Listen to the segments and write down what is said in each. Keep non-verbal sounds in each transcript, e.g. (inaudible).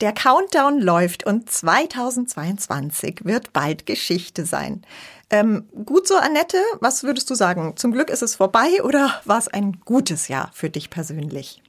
Der Countdown läuft und 2022 wird bald Geschichte sein. Ähm, gut so, Annette, was würdest du sagen? Zum Glück ist es vorbei oder war es ein gutes Jahr für dich persönlich?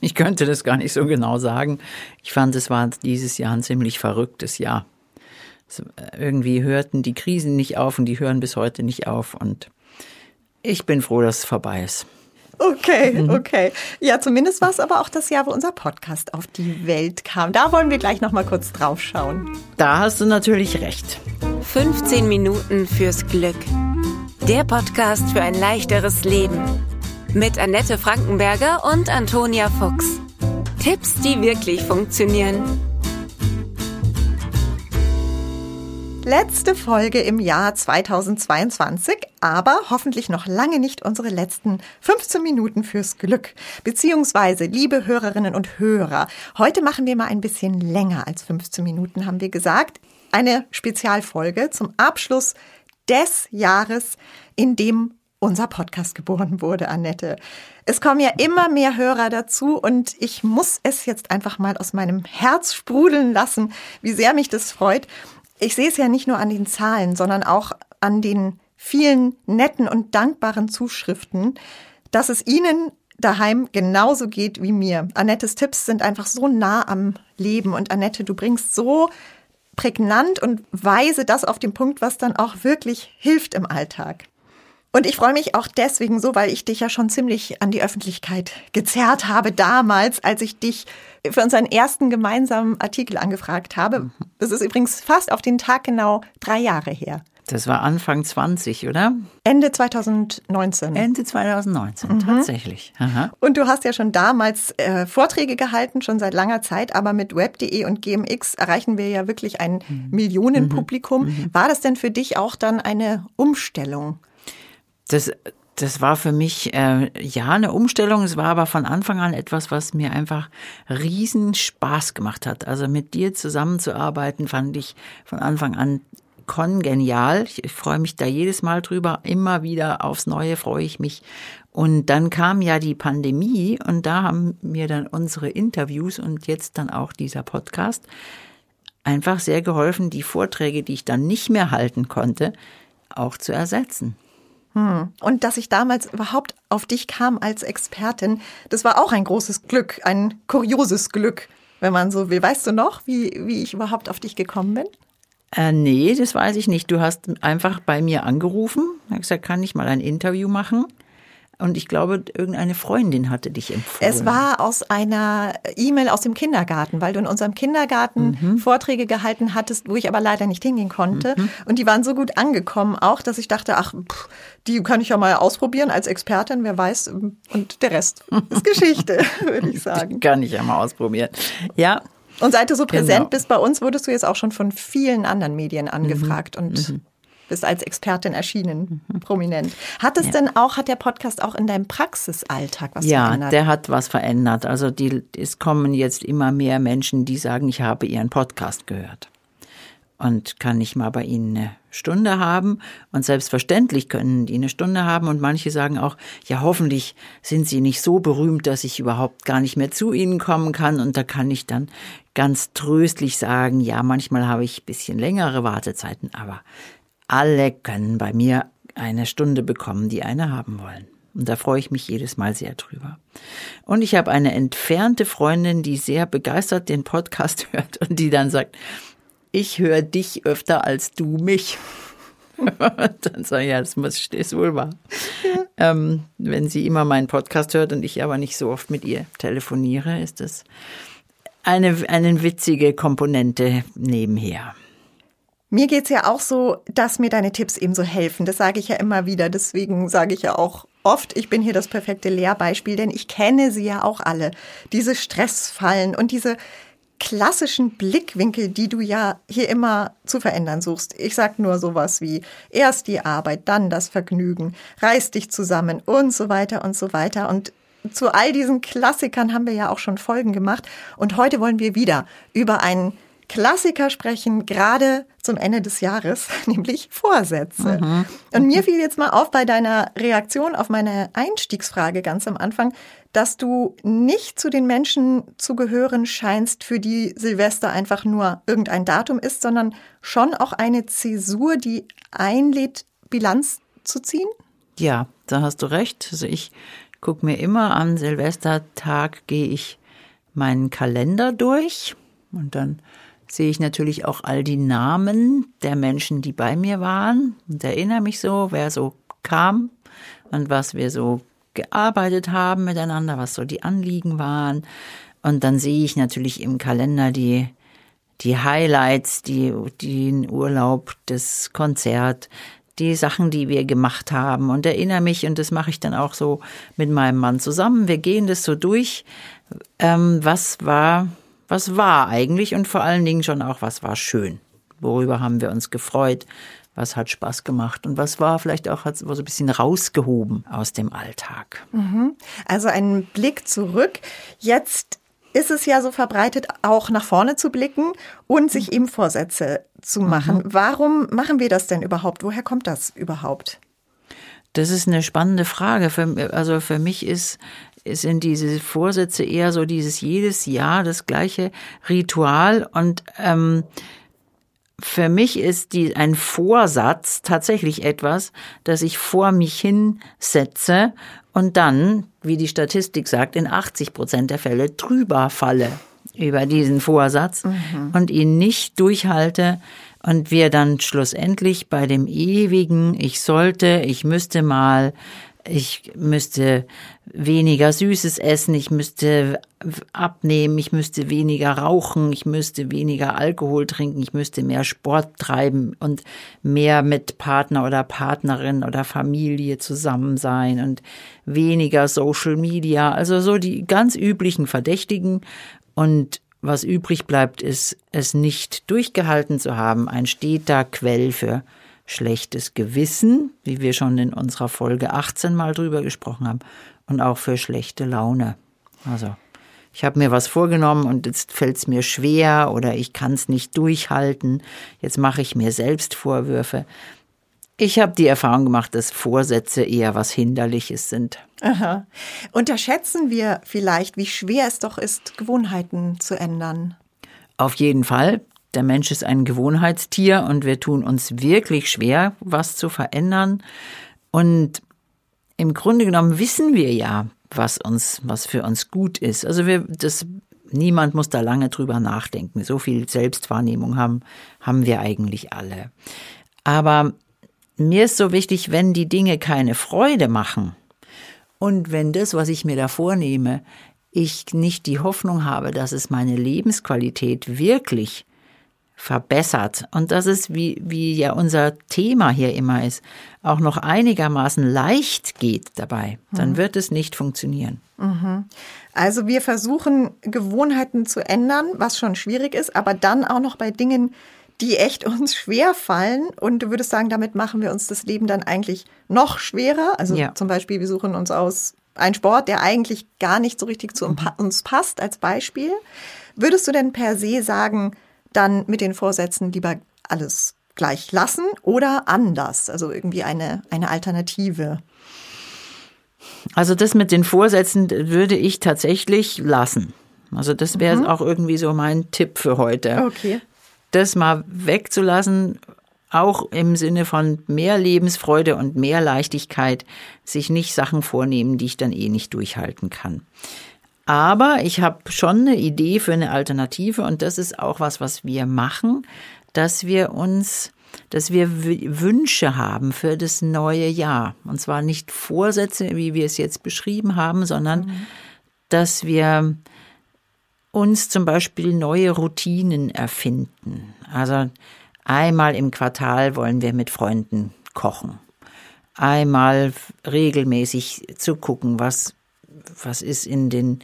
Ich könnte das gar nicht so genau sagen. Ich fand, es war dieses Jahr ein ziemlich verrücktes Jahr. Irgendwie hörten die Krisen nicht auf und die hören bis heute nicht auf. Und ich bin froh, dass es vorbei ist. Okay, mhm. okay. Ja, zumindest war es aber auch das Jahr, wo unser Podcast auf die Welt kam. Da wollen wir gleich noch mal kurz drauf schauen. Da hast du natürlich recht. 15 Minuten fürs Glück. Der Podcast für ein leichteres Leben. Mit Annette Frankenberger und Antonia Fuchs. Tipps, die wirklich funktionieren. Letzte Folge im Jahr 2022, aber hoffentlich noch lange nicht unsere letzten 15 Minuten fürs Glück. Beziehungsweise, liebe Hörerinnen und Hörer, heute machen wir mal ein bisschen länger als 15 Minuten, haben wir gesagt. Eine Spezialfolge zum Abschluss des Jahres, in dem unser Podcast geboren wurde, Annette. Es kommen ja immer mehr Hörer dazu und ich muss es jetzt einfach mal aus meinem Herz sprudeln lassen, wie sehr mich das freut ich sehe es ja nicht nur an den Zahlen, sondern auch an den vielen netten und dankbaren Zuschriften, dass es Ihnen daheim genauso geht wie mir. Annettes Tipps sind einfach so nah am Leben und Annette, du bringst so prägnant und weise das auf den Punkt, was dann auch wirklich hilft im Alltag. Und ich freue mich auch deswegen so, weil ich dich ja schon ziemlich an die Öffentlichkeit gezerrt habe damals, als ich dich für unseren ersten gemeinsamen Artikel angefragt habe. Das ist übrigens fast auf den Tag genau drei Jahre her. Das war Anfang 20, oder? Ende 2019. Ende 2019, mhm. tatsächlich. Aha. Und du hast ja schon damals äh, Vorträge gehalten, schon seit langer Zeit, aber mit web.de und GMX erreichen wir ja wirklich ein mhm. Millionenpublikum. Mhm. War das denn für dich auch dann eine Umstellung? Das, das war für mich äh, ja eine Umstellung. Es war aber von Anfang an etwas, was mir einfach riesen Spaß gemacht hat. Also mit dir zusammenzuarbeiten, fand ich von Anfang an kongenial. Ich, ich freue mich da jedes Mal drüber. Immer wieder aufs Neue freue ich mich. Und dann kam ja die Pandemie und da haben mir dann unsere Interviews und jetzt dann auch dieser Podcast einfach sehr geholfen, die Vorträge, die ich dann nicht mehr halten konnte, auch zu ersetzen. Hm. Und dass ich damals überhaupt auf dich kam als Expertin, das war auch ein großes Glück, ein kurioses Glück, wenn man so will. Weißt du noch, wie, wie ich überhaupt auf dich gekommen bin? Äh, nee, das weiß ich nicht. Du hast einfach bei mir angerufen, hast gesagt, kann ich mal ein Interview machen? Und ich glaube, irgendeine Freundin hatte dich empfohlen. Es war aus einer E-Mail aus dem Kindergarten, weil du in unserem Kindergarten mhm. Vorträge gehalten hattest, wo ich aber leider nicht hingehen konnte. Mhm. Und die waren so gut angekommen auch, dass ich dachte, ach, pff, die kann ich ja mal ausprobieren als Expertin, wer weiß. Und der Rest (laughs) ist Geschichte, würde ich sagen. Die kann ich ja mal ausprobieren. Ja. Und seit du so präsent genau. bist bei uns, wurdest du jetzt auch schon von vielen anderen Medien angefragt. Mhm. Und mhm bist als Expertin erschienen, mhm. prominent. Hat es ja. denn auch, hat der Podcast auch in deinem Praxisalltag was ja, verändert? Ja, der hat was verändert. Also die, es kommen jetzt immer mehr Menschen, die sagen, ich habe ihren Podcast gehört. Und kann ich mal bei Ihnen eine Stunde haben? Und selbstverständlich können die eine Stunde haben. Und manche sagen auch, ja, hoffentlich sind Sie nicht so berühmt, dass ich überhaupt gar nicht mehr zu Ihnen kommen kann. Und da kann ich dann ganz tröstlich sagen, ja, manchmal habe ich ein bisschen längere Wartezeiten, aber alle können bei mir eine Stunde bekommen, die eine haben wollen. Und da freue ich mich jedes Mal sehr drüber. Und ich habe eine entfernte Freundin, die sehr begeistert den Podcast (laughs) hört und die dann sagt, ich höre dich öfter als du mich. (laughs) dann sage ich, ja, das muss ist wohl wahr. Ja. Ähm, wenn sie immer meinen Podcast hört und ich aber nicht so oft mit ihr telefoniere, ist das eine, eine witzige Komponente nebenher. Mir geht's ja auch so, dass mir deine Tipps eben so helfen. Das sage ich ja immer wieder. Deswegen sage ich ja auch oft, ich bin hier das perfekte Lehrbeispiel, denn ich kenne sie ja auch alle. Diese Stressfallen und diese klassischen Blickwinkel, die du ja hier immer zu verändern suchst. Ich sag nur sowas wie erst die Arbeit, dann das Vergnügen, reiß dich zusammen und so weiter und so weiter. Und zu all diesen Klassikern haben wir ja auch schon Folgen gemacht. Und heute wollen wir wieder über einen Klassiker sprechen, gerade zum Ende des Jahres, (laughs) nämlich Vorsätze. Mhm. Und mir fiel jetzt mal auf bei deiner Reaktion auf meine Einstiegsfrage ganz am Anfang, dass du nicht zu den Menschen zu gehören scheinst, für die Silvester einfach nur irgendein Datum ist, sondern schon auch eine Zäsur, die einlädt, Bilanz zu ziehen? Ja, da hast du recht. Also ich gucke mir immer am Silvestertag, gehe ich meinen Kalender durch und dann sehe ich natürlich auch all die Namen der Menschen, die bei mir waren und erinnere mich so, wer so kam und was wir so gearbeitet haben miteinander, was so die Anliegen waren. Und dann sehe ich natürlich im Kalender die, die Highlights, die, den Urlaub, das Konzert, die Sachen, die wir gemacht haben und erinnere mich, und das mache ich dann auch so mit meinem Mann zusammen. Wir gehen das so durch, ähm, was war was war eigentlich und vor allen Dingen schon auch, was war schön. Worüber haben wir uns gefreut? Was hat Spaß gemacht und was war vielleicht auch hat so ein bisschen rausgehoben aus dem Alltag. Mhm. Also ein Blick zurück. Jetzt ist es ja so verbreitet, auch nach vorne zu blicken und sich eben Vorsätze zu machen. Mhm. Warum machen wir das denn überhaupt? Woher kommt das überhaupt? Das ist eine spannende Frage. Für, also für mich ist sind diese Vorsätze eher so dieses jedes Jahr das gleiche Ritual und ähm, für mich ist die, ein Vorsatz tatsächlich etwas, das ich vor mich hinsetze und dann, wie die Statistik sagt, in 80 Prozent der Fälle drüber falle über diesen Vorsatz mhm. und ihn nicht durchhalte und wir dann schlussendlich bei dem ewigen, ich sollte, ich müsste mal, ich müsste weniger Süßes essen, ich müsste abnehmen, ich müsste weniger rauchen, ich müsste weniger Alkohol trinken, ich müsste mehr Sport treiben und mehr mit Partner oder Partnerin oder Familie zusammen sein und weniger Social Media, also so die ganz üblichen Verdächtigen. Und was übrig bleibt, ist, es nicht durchgehalten zu haben, ein steter Quell für schlechtes Gewissen, wie wir schon in unserer Folge 18 mal drüber gesprochen haben, und auch für schlechte Laune. Also, ich habe mir was vorgenommen und jetzt fällt es mir schwer oder ich kann es nicht durchhalten. Jetzt mache ich mir selbst Vorwürfe. Ich habe die Erfahrung gemacht, dass Vorsätze eher was Hinderliches sind. Aha. Unterschätzen wir vielleicht, wie schwer es doch ist, Gewohnheiten zu ändern? Auf jeden Fall. Der Mensch ist ein Gewohnheitstier und wir tun uns wirklich schwer, was zu verändern. Und im Grunde genommen wissen wir ja, was uns, was für uns gut ist. Also wir, das, niemand muss da lange drüber nachdenken. So viel Selbstwahrnehmung haben, haben wir eigentlich alle. Aber mir ist so wichtig, wenn die Dinge keine Freude machen und wenn das, was ich mir da vornehme, ich nicht die Hoffnung habe, dass es meine Lebensqualität wirklich verbessert und dass es, wie, wie ja unser Thema hier immer ist, auch noch einigermaßen leicht geht dabei, dann mhm. wird es nicht funktionieren. Mhm. Also wir versuchen Gewohnheiten zu ändern, was schon schwierig ist, aber dann auch noch bei Dingen, die echt (laughs) uns schwer fallen. Und du würdest sagen, damit machen wir uns das Leben dann eigentlich noch schwerer. Also ja. zum Beispiel, wir suchen uns aus einen Sport, der eigentlich gar nicht so richtig zu mhm. uns passt, als Beispiel. Würdest du denn per se sagen, dann mit den Vorsätzen lieber alles gleich lassen oder anders, also irgendwie eine, eine Alternative. Also das mit den Vorsätzen würde ich tatsächlich lassen. Also das wäre mhm. auch irgendwie so mein Tipp für heute. Okay. Das mal wegzulassen, auch im Sinne von mehr Lebensfreude und mehr Leichtigkeit, sich nicht Sachen vornehmen, die ich dann eh nicht durchhalten kann. Aber ich habe schon eine Idee für eine Alternative und das ist auch was, was wir machen, dass wir uns, dass wir Wünsche haben für das neue Jahr. Und zwar nicht Vorsätze, wie wir es jetzt beschrieben haben, sondern mhm. dass wir uns zum Beispiel neue Routinen erfinden. Also einmal im Quartal wollen wir mit Freunden kochen. Einmal regelmäßig zu gucken, was was ist in den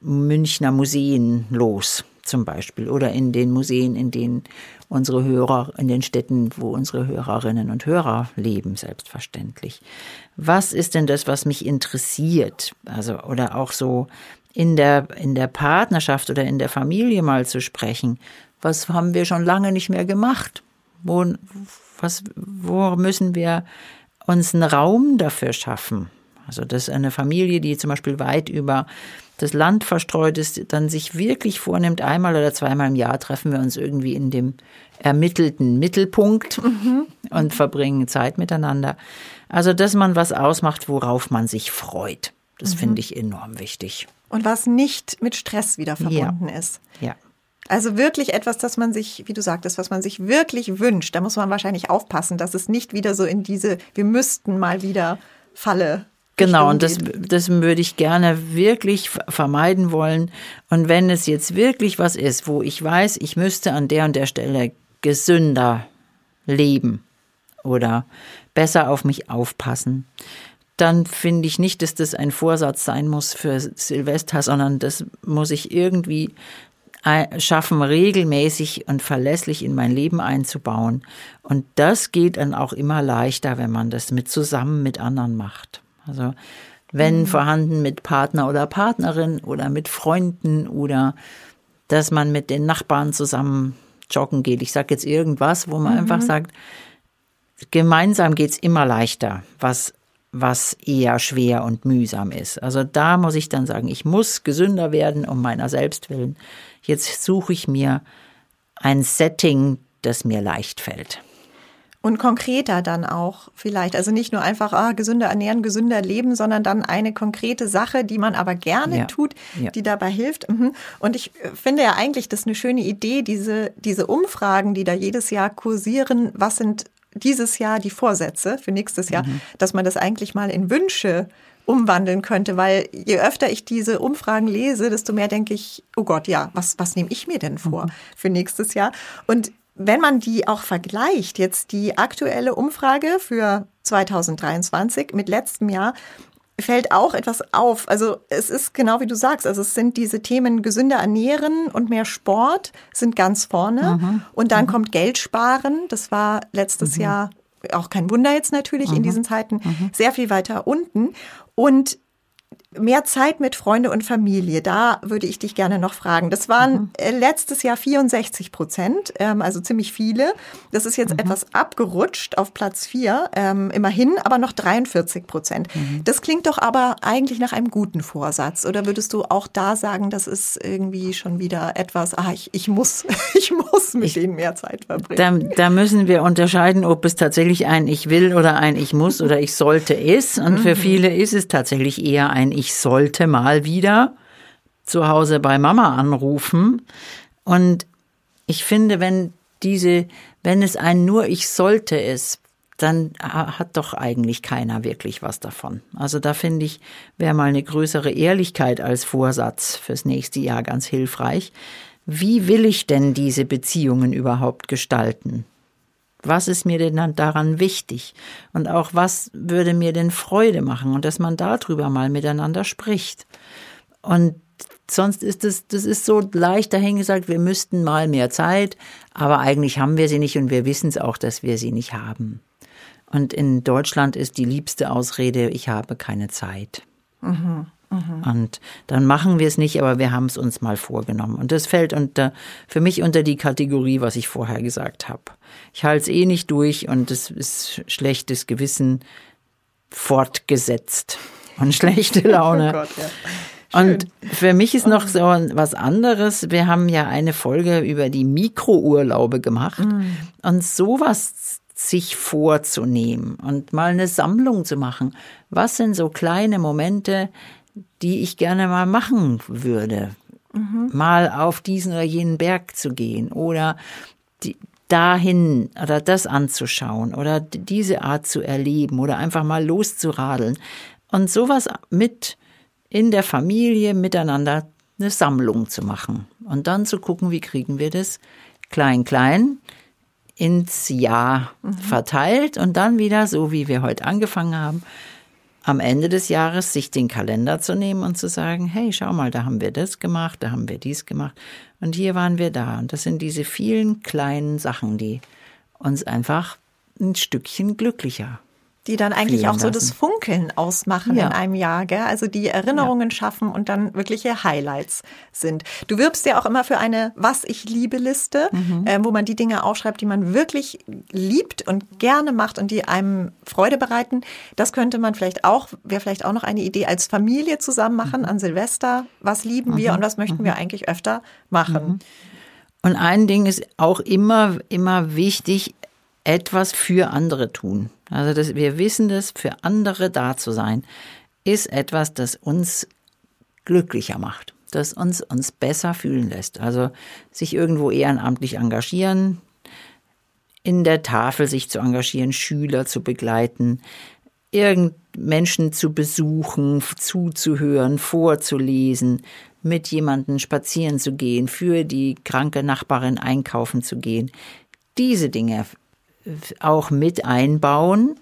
Münchner Museen los, zum Beispiel, oder in den Museen, in denen unsere Hörer, in den Städten, wo unsere Hörerinnen und Hörer leben, selbstverständlich. Was ist denn das, was mich interessiert? Also, oder auch so in der, in der Partnerschaft oder in der Familie mal zu sprechen. was haben wir schon lange nicht mehr gemacht? Wo, was, wo müssen wir uns einen Raum dafür schaffen? Also, dass eine Familie, die zum Beispiel weit über das Land verstreut ist, dann sich wirklich vornimmt, einmal oder zweimal im Jahr treffen wir uns irgendwie in dem ermittelten Mittelpunkt mhm. und verbringen Zeit miteinander. Also, dass man was ausmacht, worauf man sich freut. Das mhm. finde ich enorm wichtig. Und was nicht mit Stress wieder verbunden ja. ist. Ja. Also wirklich etwas, das man sich, wie du sagtest, was man sich wirklich wünscht. Da muss man wahrscheinlich aufpassen, dass es nicht wieder so in diese, wir müssten mal wieder Falle Genau, und das, das würde ich gerne wirklich vermeiden wollen. Und wenn es jetzt wirklich was ist, wo ich weiß, ich müsste an der und der Stelle gesünder leben oder besser auf mich aufpassen, dann finde ich nicht, dass das ein Vorsatz sein muss für Silvester, sondern das muss ich irgendwie schaffen, regelmäßig und verlässlich in mein Leben einzubauen. Und das geht dann auch immer leichter, wenn man das mit zusammen mit anderen macht. Also wenn mhm. vorhanden mit Partner oder Partnerin oder mit Freunden oder dass man mit den Nachbarn zusammen joggen geht. Ich sage jetzt irgendwas, wo man mhm. einfach sagt, gemeinsam geht's immer leichter, was was eher schwer und mühsam ist. Also da muss ich dann sagen, ich muss gesünder werden um meiner selbst willen. Jetzt suche ich mir ein Setting, das mir leicht fällt. Und konkreter dann auch vielleicht. Also nicht nur einfach ah, gesünder ernähren, gesünder leben, sondern dann eine konkrete Sache, die man aber gerne ja. tut, ja. die dabei hilft. Mhm. Und ich äh, finde ja eigentlich das eine schöne Idee, diese, diese Umfragen, die da jedes Jahr kursieren. Was sind dieses Jahr die Vorsätze für nächstes Jahr? Mhm. Dass man das eigentlich mal in Wünsche umwandeln könnte, weil je öfter ich diese Umfragen lese, desto mehr denke ich, oh Gott, ja, was, was nehme ich mir denn vor mhm. für nächstes Jahr? Und wenn man die auch vergleicht, jetzt die aktuelle Umfrage für 2023 mit letztem Jahr, fällt auch etwas auf. Also es ist genau wie du sagst, also es sind diese Themen gesünder ernähren und mehr Sport sind ganz vorne. Mhm. Und dann mhm. kommt Geld sparen. Das war letztes mhm. Jahr auch kein Wunder jetzt natürlich in mhm. diesen Zeiten mhm. sehr viel weiter unten. Und Mehr Zeit mit Freunde und Familie, da würde ich dich gerne noch fragen. Das waren mhm. Äh, letztes Jahr 64 Prozent, ähm, also ziemlich viele. Das ist jetzt mhm. etwas abgerutscht auf Platz vier, ähm, immerhin, aber noch 43 Prozent. Mhm. Das klingt doch aber eigentlich nach einem guten Vorsatz. Oder würdest du auch da sagen, das ist irgendwie schon wieder etwas, ah, ich, ich muss, (laughs) ich muss mit ich, denen mehr Zeit verbringen? Da, da müssen wir unterscheiden, ob es tatsächlich ein Ich will oder ein Ich muss oder Ich sollte ist. Und für mhm. viele ist es tatsächlich eher ein ich sollte mal wieder zu Hause bei Mama anrufen. Und ich finde, wenn diese, wenn es ein nur ich sollte ist, dann hat doch eigentlich keiner wirklich was davon. Also da finde ich, wäre mal eine größere Ehrlichkeit als Vorsatz fürs nächste Jahr ganz hilfreich. Wie will ich denn diese Beziehungen überhaupt gestalten? Was ist mir denn daran wichtig? Und auch was würde mir denn Freude machen? Und dass man darüber mal miteinander spricht. Und sonst ist es, das ist so leicht dahingesagt, wir müssten mal mehr Zeit, aber eigentlich haben wir sie nicht und wir wissen es auch, dass wir sie nicht haben. Und in Deutschland ist die liebste Ausrede, ich habe keine Zeit. Mhm. Mhm. Und dann machen wir es nicht, aber wir haben es uns mal vorgenommen. Und das fällt unter, für mich unter die Kategorie, was ich vorher gesagt habe. Ich halte es eh nicht durch und es ist schlechtes Gewissen fortgesetzt und schlechte (laughs) Laune. Oh Gott, ja. Und für mich ist noch so was anderes. Wir haben ja eine Folge über die Mikrourlaube gemacht mm. und sowas sich vorzunehmen und mal eine Sammlung zu machen. Was sind so kleine Momente, die ich gerne mal machen würde. Mhm. Mal auf diesen oder jenen Berg zu gehen oder die, dahin oder das anzuschauen oder diese Art zu erleben oder einfach mal loszuradeln und sowas mit in der Familie miteinander eine Sammlung zu machen und dann zu gucken, wie kriegen wir das klein klein ins Jahr mhm. verteilt und dann wieder so wie wir heute angefangen haben am Ende des Jahres sich den Kalender zu nehmen und zu sagen, hey, schau mal, da haben wir das gemacht, da haben wir dies gemacht und hier waren wir da. Und das sind diese vielen kleinen Sachen, die uns einfach ein Stückchen glücklicher Die dann eigentlich auch so lassen. das Funkeln ausmachen Ja. in einem Jahr, gell? Also die Erinnerungen schaffen und dann wirkliche Highlights sind. Du wirbst ja auch immer für eine Was ich liebe Liste, Mhm. äh, wo man die Dinge aufschreibt, die man wirklich liebt und gerne macht und die einem Freude bereiten. Das könnte man vielleicht auch, wäre vielleicht auch noch eine Idee als Familie zusammen machen an Silvester. Was lieben wir und was möchten wir eigentlich öfter machen? Und ein Ding ist auch immer, immer wichtig, etwas für andere tun. Also das, wir wissen das, für andere da zu sein, ist etwas, das uns glücklicher macht, das uns, uns besser fühlen lässt. Also sich irgendwo ehrenamtlich engagieren, in der Tafel sich zu engagieren, Schüler zu begleiten, irgend Menschen zu besuchen, zuzuhören, vorzulesen, mit jemandem spazieren zu gehen, für die kranke Nachbarin einkaufen zu gehen. Diese Dinge auch mit einbauen.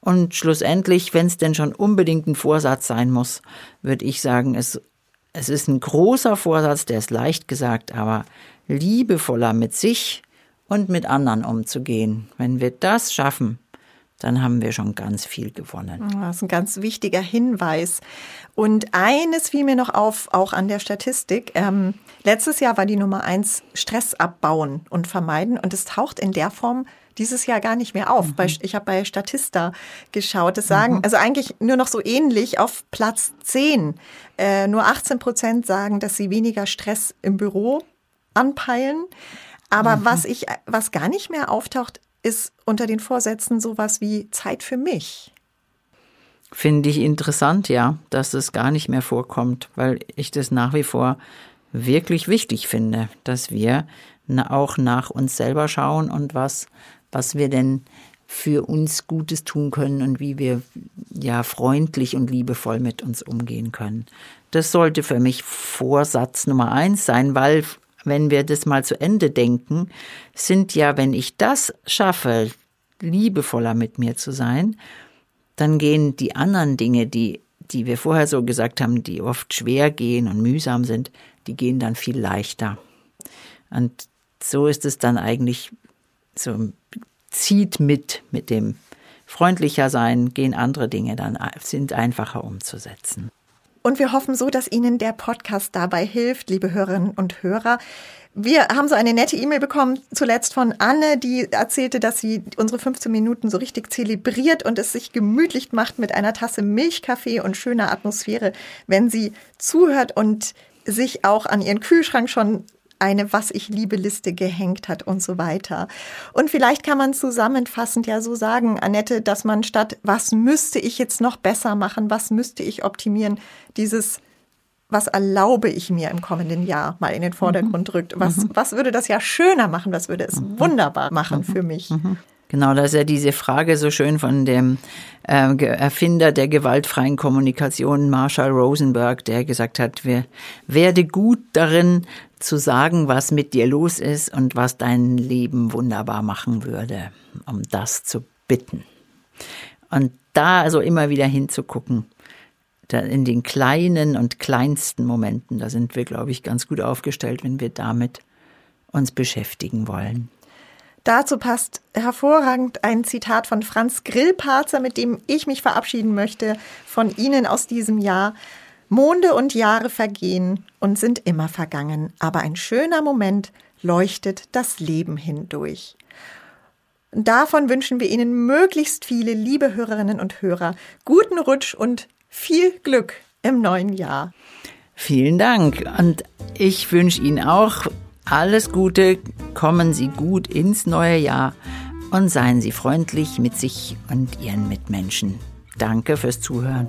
Und schlussendlich, wenn es denn schon unbedingt ein Vorsatz sein muss, würde ich sagen, es, es ist ein großer Vorsatz, der ist leicht gesagt, aber liebevoller mit sich und mit anderen umzugehen. Wenn wir das schaffen, dann haben wir schon ganz viel gewonnen. Das ist ein ganz wichtiger Hinweis. Und eines fiel mir noch auf, auch an der Statistik. Ähm, letztes Jahr war die Nummer eins Stress abbauen und vermeiden. Und es taucht in der Form dieses Jahr gar nicht mehr auf. Bei, ich habe bei Statista geschaut. Das sagen, also eigentlich nur noch so ähnlich auf Platz 10. Äh, nur 18 Prozent sagen, dass sie weniger Stress im Büro anpeilen. Aber was ich, was gar nicht mehr auftaucht, ist unter den Vorsätzen sowas wie Zeit für mich. Finde ich interessant, ja, dass es gar nicht mehr vorkommt, weil ich das nach wie vor wirklich wichtig finde, dass wir auch nach uns selber schauen und was, was wir denn für uns Gutes tun können und wie wir ja freundlich und liebevoll mit uns umgehen können. Das sollte für mich Vorsatz Nummer eins sein, weil wenn wir das mal zu Ende denken, sind ja, wenn ich das schaffe, liebevoller mit mir zu sein, dann gehen die anderen Dinge, die, die wir vorher so gesagt haben, die oft schwer gehen und mühsam sind, die gehen dann viel leichter. Und so ist es dann eigentlich so, zieht mit, mit dem freundlicher sein, gehen andere Dinge dann, sind einfacher umzusetzen. Und wir hoffen so, dass Ihnen der Podcast dabei hilft, liebe Hörerinnen und Hörer. Wir haben so eine nette E-Mail bekommen, zuletzt von Anne, die erzählte, dass sie unsere 15 Minuten so richtig zelebriert und es sich gemütlich macht mit einer Tasse Milchkaffee und schöner Atmosphäre, wenn sie zuhört und sich auch an ihren Kühlschrank schon eine Was ich liebe Liste gehängt hat und so weiter. Und vielleicht kann man zusammenfassend ja so sagen, Annette, dass man statt was müsste ich jetzt noch besser machen, was müsste ich optimieren, dieses was erlaube ich mir im kommenden Jahr mal in den Vordergrund rückt. Was, was würde das Jahr schöner machen? Was würde es wunderbar machen für mich? Genau, da ist ja diese Frage so schön von dem äh, Erfinder der gewaltfreien Kommunikation, Marshall Rosenberg, der gesagt hat, wir, werde gut darin zu sagen, was mit dir los ist und was dein Leben wunderbar machen würde, um das zu bitten. Und da also immer wieder hinzugucken, in den kleinen und kleinsten Momenten, da sind wir, glaube ich, ganz gut aufgestellt, wenn wir damit uns beschäftigen wollen. Dazu passt hervorragend ein Zitat von Franz Grillparzer, mit dem ich mich verabschieden möchte von Ihnen aus diesem Jahr. Monde und Jahre vergehen und sind immer vergangen, aber ein schöner Moment leuchtet das Leben hindurch. Davon wünschen wir Ihnen möglichst viele, liebe Hörerinnen und Hörer, guten Rutsch und viel Glück im neuen Jahr. Vielen Dank. Und ich wünsche Ihnen auch alles Gute. Kommen Sie gut ins neue Jahr und seien Sie freundlich mit sich und Ihren Mitmenschen. Danke fürs Zuhören.